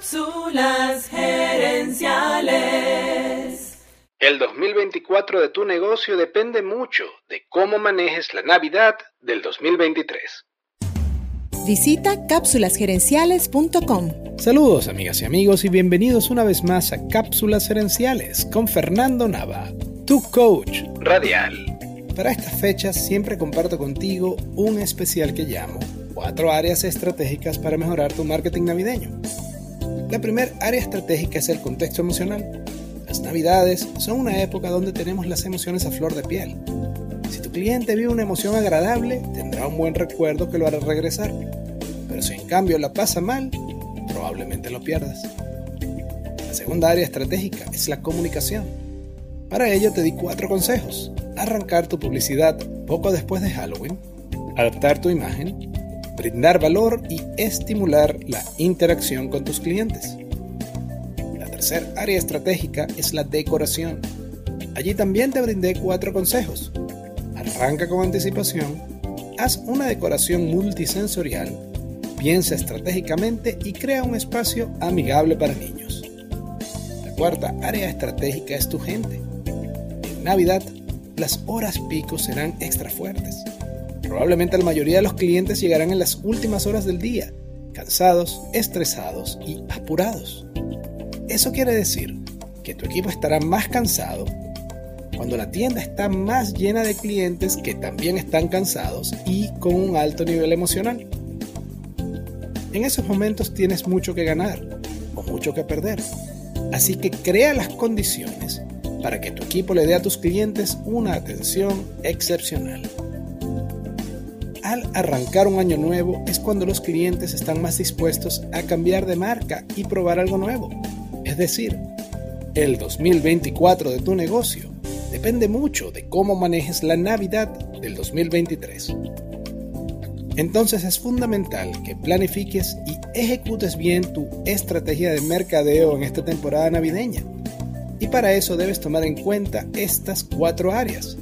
Cápsulas gerenciales. El 2024 de tu negocio depende mucho de cómo manejes la Navidad del 2023. Visita cápsulasgerenciales.com. Saludos amigas y amigos y bienvenidos una vez más a Cápsulas Gerenciales con Fernando Nava, tu coach radial. Para estas fechas siempre comparto contigo un especial que llamo Cuatro áreas estratégicas para mejorar tu marketing navideño. La primera área estratégica es el contexto emocional. Las navidades son una época donde tenemos las emociones a flor de piel. Si tu cliente vive una emoción agradable, tendrá un buen recuerdo que lo hará regresar. Pero si en cambio la pasa mal, probablemente lo pierdas. La segunda área estratégica es la comunicación. Para ello te di cuatro consejos. Arrancar tu publicidad poco después de Halloween, adaptar tu imagen, brindar valor y estimular la interacción con tus clientes. La tercera área estratégica es la decoración. Allí también te brindé cuatro consejos. Arranca con anticipación, haz una decoración multisensorial, piensa estratégicamente y crea un espacio amigable para niños. La cuarta área estratégica es tu gente. En Navidad, las horas pico serán extra fuertes. Probablemente la mayoría de los clientes llegarán en las últimas horas del día, cansados, estresados y apurados. Eso quiere decir que tu equipo estará más cansado cuando la tienda está más llena de clientes que también están cansados y con un alto nivel emocional. En esos momentos tienes mucho que ganar o mucho que perder. Así que crea las condiciones para que tu equipo le dé a tus clientes una atención excepcional. Al arrancar un año nuevo es cuando los clientes están más dispuestos a cambiar de marca y probar algo nuevo. Es decir, el 2024 de tu negocio depende mucho de cómo manejes la Navidad del 2023. Entonces es fundamental que planifiques y ejecutes bien tu estrategia de mercadeo en esta temporada navideña. Y para eso debes tomar en cuenta estas cuatro áreas.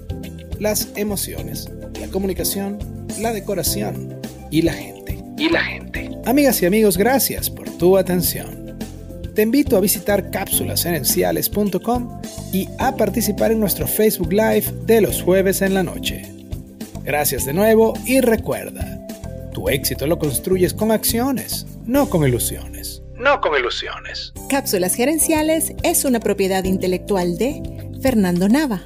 Las emociones, la comunicación, la decoración y la gente. Y la gente. Amigas y amigos, gracias por tu atención. Te invito a visitar cápsulasgerenciales.com y a participar en nuestro Facebook Live de los jueves en la noche. Gracias de nuevo y recuerda, tu éxito lo construyes con acciones, no con ilusiones. No con ilusiones. Cápsulas Gerenciales es una propiedad intelectual de Fernando Nava.